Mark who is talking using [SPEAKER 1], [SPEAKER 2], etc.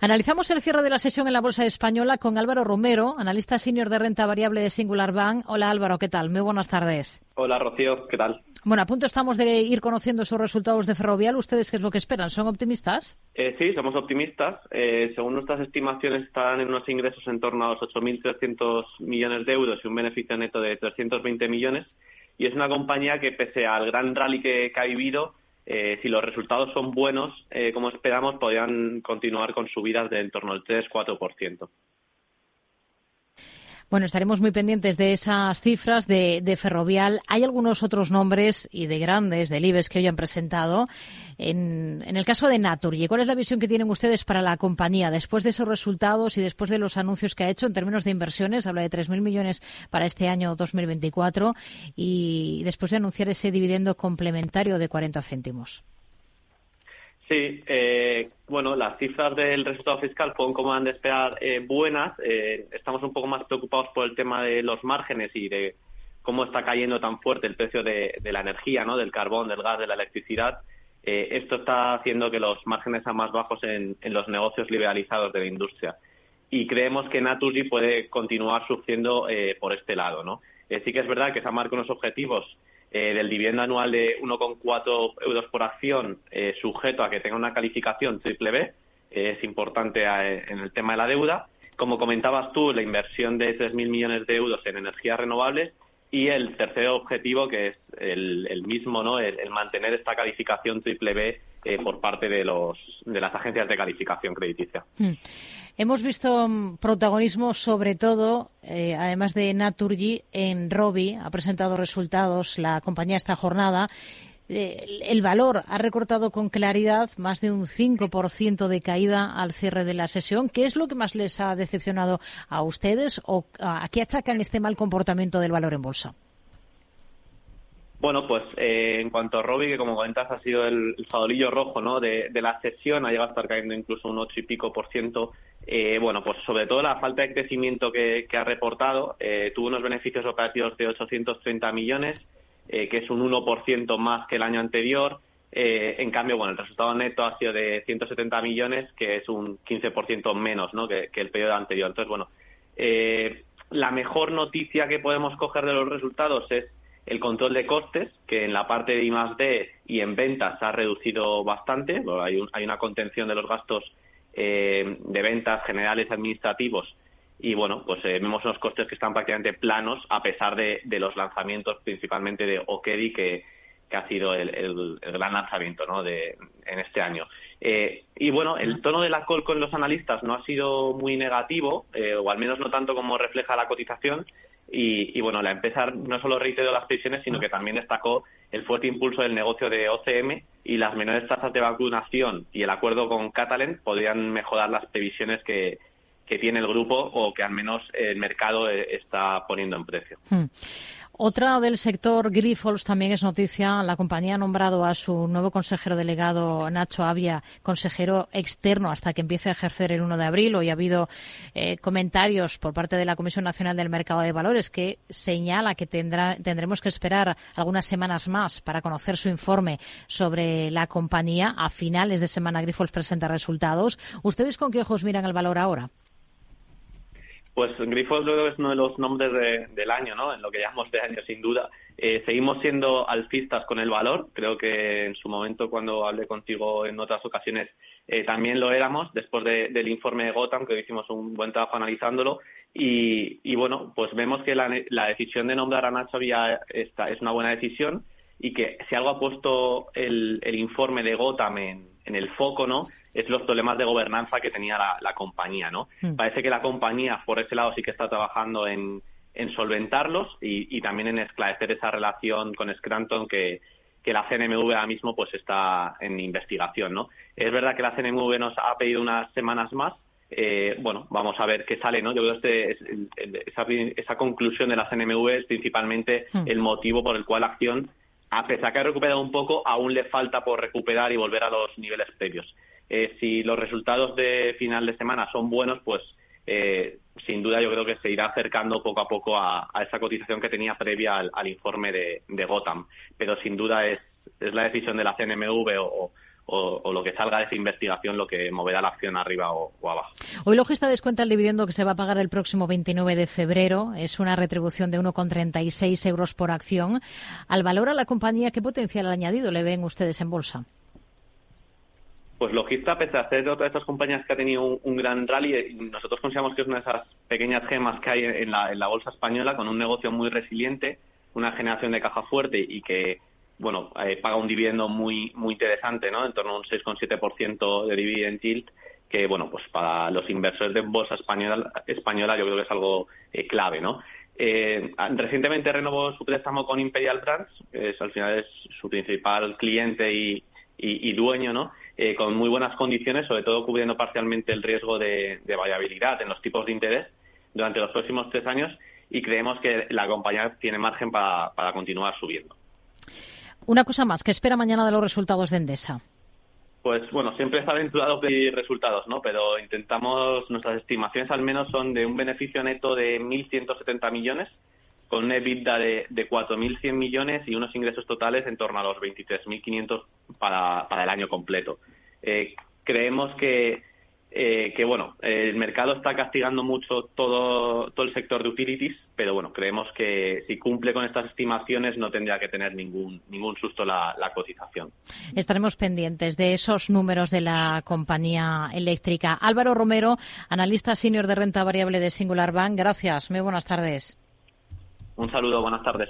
[SPEAKER 1] Analizamos el cierre de la sesión en la Bolsa Española con Álvaro Romero, analista senior de renta variable de Singular Bank. Hola Álvaro, ¿qué tal? Muy buenas tardes.
[SPEAKER 2] Hola Rocío, ¿qué tal?
[SPEAKER 1] Bueno, a punto estamos de ir conociendo esos resultados de Ferrovial. ¿Ustedes qué es lo que esperan? ¿Son optimistas?
[SPEAKER 2] Eh, sí, somos optimistas. Eh, según nuestras estimaciones, están en unos ingresos en torno a los 8.300 millones de euros y un beneficio neto de 320 millones. Y es una compañía que, pese al gran rally que ha vivido, eh, si los resultados son buenos, eh, como esperamos, podrían continuar con subidas de en torno al 3-4%.
[SPEAKER 1] Bueno, estaremos muy pendientes de esas cifras de, Ferrovial. Hay algunos otros nombres y de grandes del IBEX que hoy han presentado. En, el caso de Naturgy, ¿cuál es la visión que tienen ustedes para la compañía después de esos resultados y después de los anuncios que ha hecho en términos de inversiones? Habla de 3.000 millones para este año 2024 y después de anunciar ese dividendo complementario de 40 céntimos.
[SPEAKER 2] Sí, eh, bueno, las cifras del resultado fiscal fueron, como han de esperar, eh, buenas. Eh, estamos un poco más preocupados por el tema de los márgenes y de cómo está cayendo tan fuerte el precio de, la energía, ¿no? del carbón, del gas, de la electricidad. esto está haciendo que los márgenes sean más bajos en, los negocios liberalizados de la industria. Y creemos que Naturgy puede continuar sufriendo por este lado. ¿no? sí que es verdad que se han marcado unos objetivos eh, del dividendo anual de 1,4 euros por acción, eh, sujeto a que tenga una calificación triple B, es importante eh, en el tema de la deuda. Como comentabas tú, la inversión de 3.000 millones de euros en energías renovables y el tercer objetivo, que es el, mismo, ¿no? El, mantener esta calificación triple B por parte de, los, de las agencias de calificación crediticia. Hmm.
[SPEAKER 1] Hemos visto mm, protagonismo sobre todo, eh, además de Naturgy, en Robi. Ha presentado resultados la compañía esta jornada. Eh, el valor ha recortado con claridad más de un 5% de caída al cierre de la sesión. ¿Qué es lo que más les ha decepcionado a ustedes o a qué achacan este mal comportamiento del valor en bolsa?
[SPEAKER 2] Bueno, pues eh, en cuanto a Robbie, que como comentas ha sido el, el rojo ¿no? de, la sesión, ha llegado a estar cayendo incluso un 8 y pico por ciento. Eh, bueno, pues sobre todo la falta de crecimiento que, ha reportado, eh, tuvo unos beneficios operativos de 830 millones, que es un 1% más que el año anterior. en cambio, bueno, el resultado neto ha sido de 170 millones, que es un 15% menos ¿no? que, el periodo anterior. Entonces, bueno, la mejor noticia que podemos coger de los resultados es el control de costes, que en la parte de I+D y en ventas ha reducido bastante. hay, hay, una contención de los gastos eh, de ventas generales administrativos y bueno, pues eh, vemos unos costes que están prácticamente planos a pesar de, los lanzamientos principalmente de Okedi que, que ha sido el, gran lanzamiento ¿no? de, en este año. Eh, y bueno, el tono de la call con los analistas no ha sido muy negativo, o al menos no tanto como refleja la cotización, y, bueno, la empresa no solo reiteró las previsiones, sino que también destacó el fuerte impulso del negocio de OCM y las menores tasas de vacunación y el acuerdo con Catalan podrían mejorar las previsiones que, que tiene el grupo o que al menos el mercado eh, está poniendo en precio. Hmm.
[SPEAKER 1] Otra del sector Grifols también es noticia. La compañía ha nombrado a su nuevo consejero delegado, Nacho Avia, consejero externo hasta que empiece a ejercer el 1 de abril. Hoy ha habido eh, comentarios por parte de la Comisión Nacional del Mercado de Valores que señala que tendrá, tendremos que esperar algunas semanas más para conocer su informe sobre la compañía. A finales de semana Grifols presenta resultados. ¿Ustedes con qué ojos miran el valor ahora?
[SPEAKER 2] Pues Grifos yo creo que es uno de los nombres del año, ¿no? En lo que llamamos de año, sin duda. Eh, seguimos siendo alcistas con el valor. Creo que en su momento, cuando hablé contigo en otras ocasiones, eh, también lo éramos, después del informe de Gotham, que hicimos un buen trabajo analizándolo. Y, bueno, pues vemos que la, decisión de nombrar a Nacho Vía esta, es una buena decisión y que si algo ha puesto el, informe de Gotham en, en el foco, ¿no? es los problemas de gobernanza que tenía la, compañía, ¿no? Hmm. Parece que la compañía, por ese lado, sí que está trabajando en, solventarlos y, también en esclarecer esa relación con Scranton que, la CNMV ahora mismo pues está en investigación, ¿no? Es verdad que la CNMV nos ha pedido unas semanas más, eh, bueno, vamos a ver qué sale, ¿no? Yo creo que este, esa, conclusión de la CNMV es principalmente hmm. el motivo por el cual la acción, a pesar que ha recuperado un poco, aún le falta por recuperar y volver a los niveles previos. Eh, si los resultados de final de semana son buenos, pues eh, sin duda yo creo que se irá acercando poco a poco a, esa cotización que tenía previa al, informe de, Gotham. Pero sin duda es, es la decisión de la CNMV o, o, lo que salga de esa investigación lo que moverá la acción arriba o, abajo.
[SPEAKER 1] Hoy Logista descuenta el dividendo que se va a pagar el próximo 29 de febrero. Es una retribución de 1,36 euros por acción. Al valor a la compañía, ¿qué potencial añadido le ven ustedes en bolsa?
[SPEAKER 2] Pues Logista, pese a ser otra de estas compañías que ha tenido un, gran rally, eh, nosotros consideramos que es una de esas pequeñas gemas que hay en la, en la bolsa española con un negocio muy resiliente, una generación de caja fuerte y que bueno, eh, paga un dividendo muy muy interesante, ¿no? En torno a un 6,7% de dividend yield, que, bueno, pues para los inversores de bolsa española, española yo creo que es algo eh, clave, ¿no? Eh, recientemente renovó su préstamo con Imperial Brands, que es, al final es su principal cliente y, y, dueño, ¿no? con muy buenas condiciones, sobre todo cubriendo parcialmente el riesgo de, de variabilidad en los tipos de interés durante los próximos tres años y creemos que la compañía tiene margen para, para continuar subiendo.
[SPEAKER 1] Una cosa más, ¿qué espera mañana de los resultados de Endesa?
[SPEAKER 2] Pues bueno, siempre está aventurado pedir resultados, ¿no? Pero intentamos, nuestras estimaciones al menos son de un beneficio neto de 1.170 millones, con una EBITDA de, de 4.100 millones y unos ingresos totales en torno a los 23.500 para, para el año completo. Eh, creemos que eh, que bueno, el mercado está castigando mucho todo, todo el sector de utilities, pero bueno, creemos que si cumple con estas estimaciones no tendría que tener ningún, ningún susto la, la cotización.
[SPEAKER 1] Estaremos pendientes de esos números de la compañía eléctrica. Álvaro Romero, analista senior de renta variable de Singular Bank. Gracias. Muy buenas tardes.
[SPEAKER 2] Un saludo, buenas tardes.